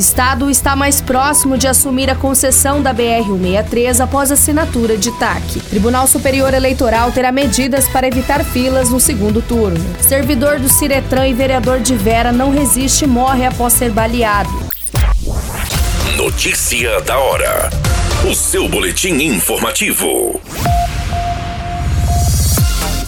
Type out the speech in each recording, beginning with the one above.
Estado está mais próximo de assumir a concessão da BR-163 após assinatura de TAC. Tribunal Superior Eleitoral terá medidas para evitar filas no segundo turno. Servidor do Ciretran e vereador de Vera não resiste e morre após ser baleado. Notícia da hora. O seu boletim informativo.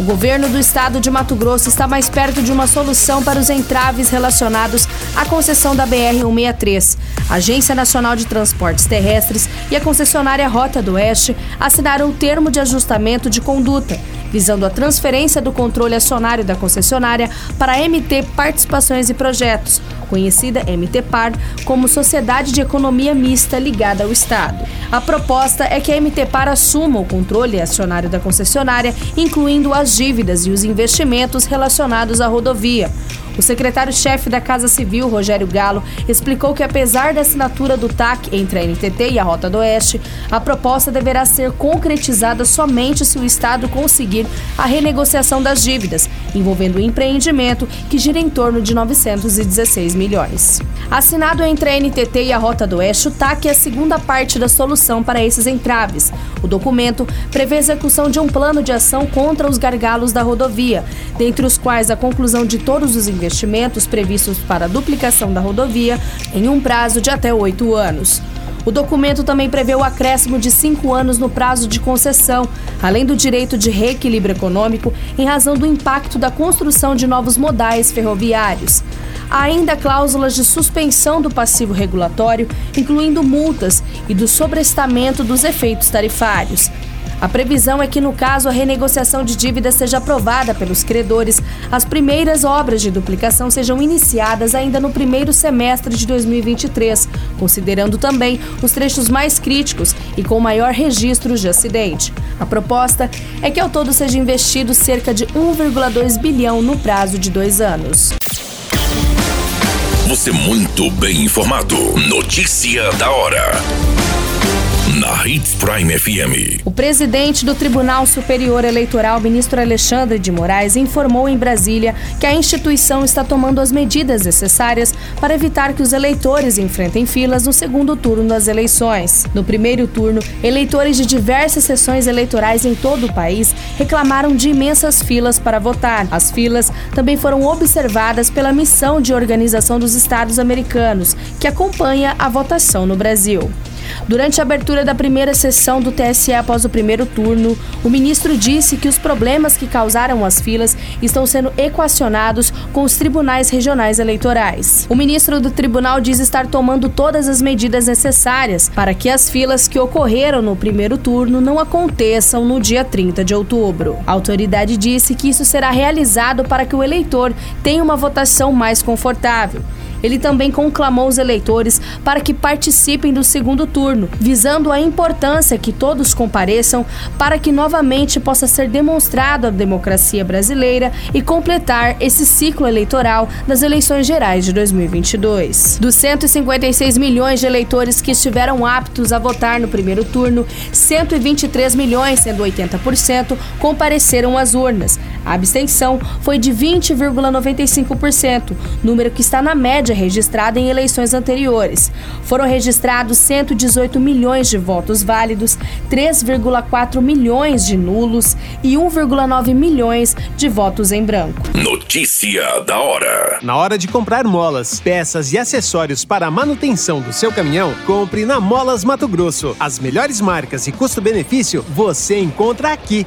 O governo do estado de Mato Grosso está mais perto de uma solução para os entraves relacionados à concessão da BR-163. Agência Nacional de Transportes Terrestres e a concessionária Rota do Oeste assinaram o termo de ajustamento de conduta, visando a transferência do controle acionário da concessionária para a MT Participações e Projetos, conhecida MTPAR como Sociedade de Economia Mista ligada ao Estado. A proposta é que a MTPAR assuma o controle acionário da concessionária, incluindo as dívidas e os investimentos relacionados à rodovia. O secretário-chefe da Casa Civil, Rogério Galo, explicou que, apesar da assinatura do TAC entre a NTT e a Rota do Oeste, a proposta deverá ser concretizada somente se o Estado conseguir a renegociação das dívidas, envolvendo o empreendimento, que gira em torno de 916 milhões. Assinado entre a NTT e a Rota do Oeste, o TAC é a segunda parte da solução para esses entraves. O documento prevê a execução de um plano de ação contra os gargalos da rodovia, dentre os quais a conclusão de todos os investimentos previstos para a duplicação da rodovia em um prazo de até oito anos. O documento também prevê o acréscimo de cinco anos no prazo de concessão, além do direito de reequilíbrio econômico em razão do impacto da construção de novos modais ferroviários. Há ainda cláusulas de suspensão do passivo regulatório, incluindo multas e do sobrestamento dos efeitos tarifários. A previsão é que, no caso a renegociação de dívidas seja aprovada pelos credores, as primeiras obras de duplicação sejam iniciadas ainda no primeiro semestre de 2023, considerando também os trechos mais críticos e com maior registro de acidente. A proposta é que ao todo seja investido cerca de 1,2 bilhão no prazo de dois anos. Você muito bem informado. Notícia da hora na Hits Prime FM. O presidente do Tribunal Superior Eleitoral, ministro Alexandre de Moraes, informou em Brasília que a instituição está tomando as medidas necessárias para evitar que os eleitores enfrentem filas no segundo turno das eleições. No primeiro turno, eleitores de diversas sessões eleitorais em todo o país reclamaram de imensas filas para votar. As filas também foram observadas pela missão de organização dos Estados Americanos, que acompanha a votação no Brasil. Durante a abertura da primeira sessão do TSE após o primeiro turno, o ministro disse que os problemas que causaram as filas estão sendo equacionados com os tribunais regionais eleitorais. O ministro do tribunal diz estar tomando todas as medidas necessárias para que as filas que ocorreram no primeiro turno não aconteçam no dia 30 de outubro. A autoridade disse que isso será realizado para que o eleitor tenha uma votação mais confortável. Ele também conclamou os eleitores para que participem do segundo turno, visando a importância que todos compareçam para que novamente possa ser demonstrado a democracia brasileira e completar esse ciclo eleitoral das eleições gerais de 2022. Dos 156 milhões de eleitores que estiveram aptos a votar no primeiro turno, 123 milhões, sendo 80%, compareceram às urnas. A abstenção foi de 20,95%, número que está na média registrada em eleições anteriores. Foram registrados 118 milhões de votos válidos, 3,4 milhões de nulos e 1,9 milhões de votos em branco. Notícia da hora. Na hora de comprar molas, peças e acessórios para a manutenção do seu caminhão, compre na Molas Mato Grosso. As melhores marcas e custo-benefício você encontra aqui.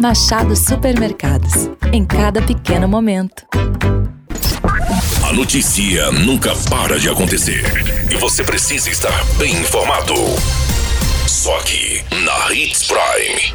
Machado Supermercados. Em cada pequeno momento. A notícia nunca para de acontecer e você precisa estar bem informado. Só aqui na Hits Prime.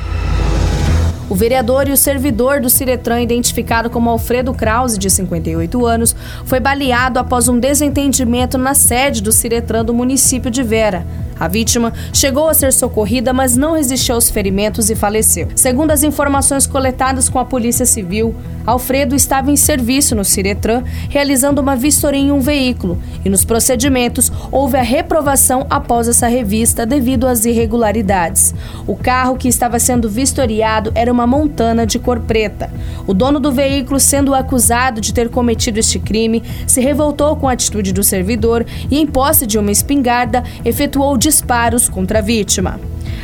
O vereador e o servidor do Ciretran, identificado como Alfredo Krause, de 58 anos, foi baleado após um desentendimento na sede do Ciretran do município de Vera. A vítima chegou a ser socorrida, mas não resistiu aos ferimentos e faleceu. Segundo as informações coletadas com a Polícia Civil, Alfredo estava em serviço no Ciretran, realizando uma vistoria em um veículo, e nos procedimentos houve a reprovação após essa revista devido às irregularidades. O carro que estava sendo vistoriado era uma montana de cor preta. O dono do veículo, sendo acusado de ter cometido este crime, se revoltou com a atitude do servidor e, em posse de uma espingarda, efetuou disparos contra a vítima.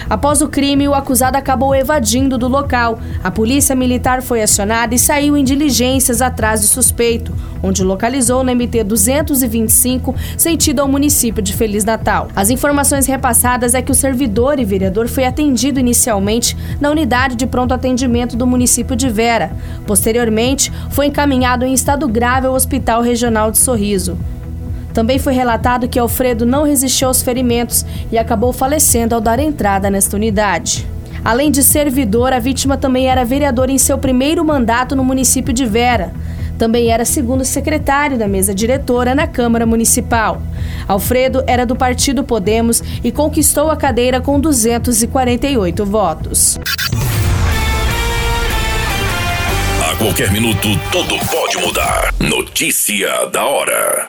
Após o crime, o acusado acabou evadindo do local. A polícia militar foi acionada e saiu em diligências atrás do suspeito, onde localizou no MT 225, sentido ao município de Feliz Natal. As informações repassadas é que o servidor e vereador foi atendido inicialmente na unidade de pronto atendimento do município de Vera. Posteriormente, foi encaminhado em estado grave ao Hospital Regional de Sorriso. Também foi relatado que Alfredo não resistiu aos ferimentos e acabou falecendo ao dar entrada nesta unidade. Além de servidor, a vítima também era vereador em seu primeiro mandato no município de Vera. Também era segundo secretário da mesa diretora na Câmara Municipal. Alfredo era do partido Podemos e conquistou a cadeira com 248 votos. A qualquer minuto, tudo pode mudar. Notícia da hora.